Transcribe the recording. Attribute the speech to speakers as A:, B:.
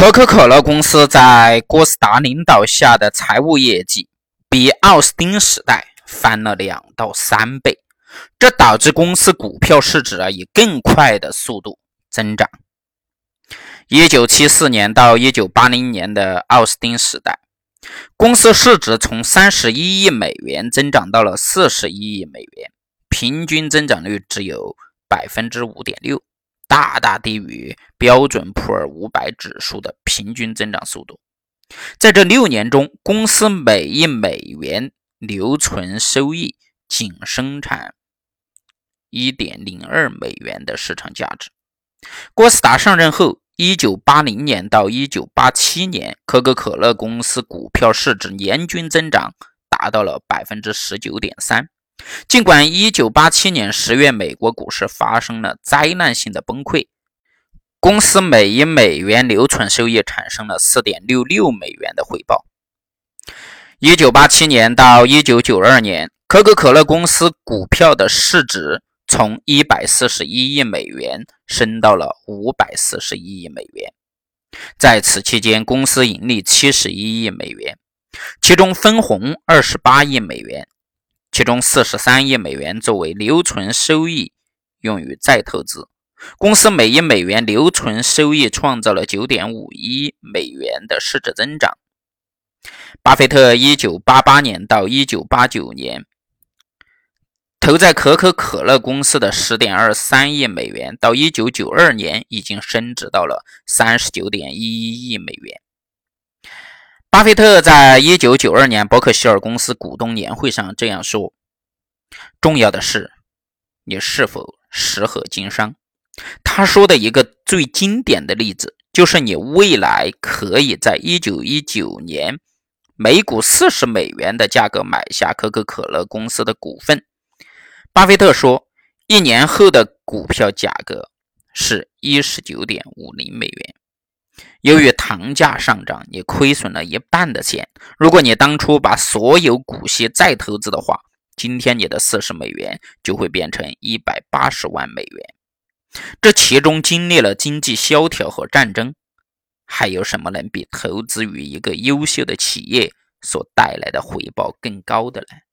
A: 可口可乐公司在郭士达领导下的财务业绩比奥斯汀时代翻了两到三倍，这导致公司股票市值啊以更快的速度增长。一九七四年到一九八零年的奥斯汀时代，公司市值从三十一亿美元增长到了四十一亿美元，平均增长率只有百分之五点六。大大低于标准普尔五百指数的平均增长速度。在这六年中，公司每一美元留存收益仅生产一点零二美元的市场价值。郭斯达上任后，一九八零年到一九八七年，可口可乐公司股票市值年均增长达到了百分之十九点三。尽管1987年10月美国股市发生了灾难性的崩溃，公司每一美元留存收益产生了4.66美元的回报。1987年到1992年，可口可乐公司股票的市值从141亿美元升到了541亿美元。在此期间，公司盈利71亿美元，其中分红28亿美元。其中四十三亿美元作为留存收益用于再投资，公司每一美元留存收益创造了九点五亿美元的市值增长。巴菲特一九八八年到一九八九年投在可口可乐公司的十点二三亿美元，到一九九二年已经升值到了三十九点一一亿美元。巴菲特在一九九二年伯克希尔公司股东年会上这样说：“重要的是你是否适合经商。”他说的一个最经典的例子就是你未来可以在一九一九年每股四十美元的价格买下可口可乐公司的股份。巴菲特说，一年后的股票价格是一十九点五零美元。由于糖价上涨，你亏损了一半的钱。如果你当初把所有股息再投资的话，今天你的四十美元就会变成一百八十万美元。这其中经历了经济萧条和战争，还有什么能比投资于一个优秀的企业所带来的回报更高的呢？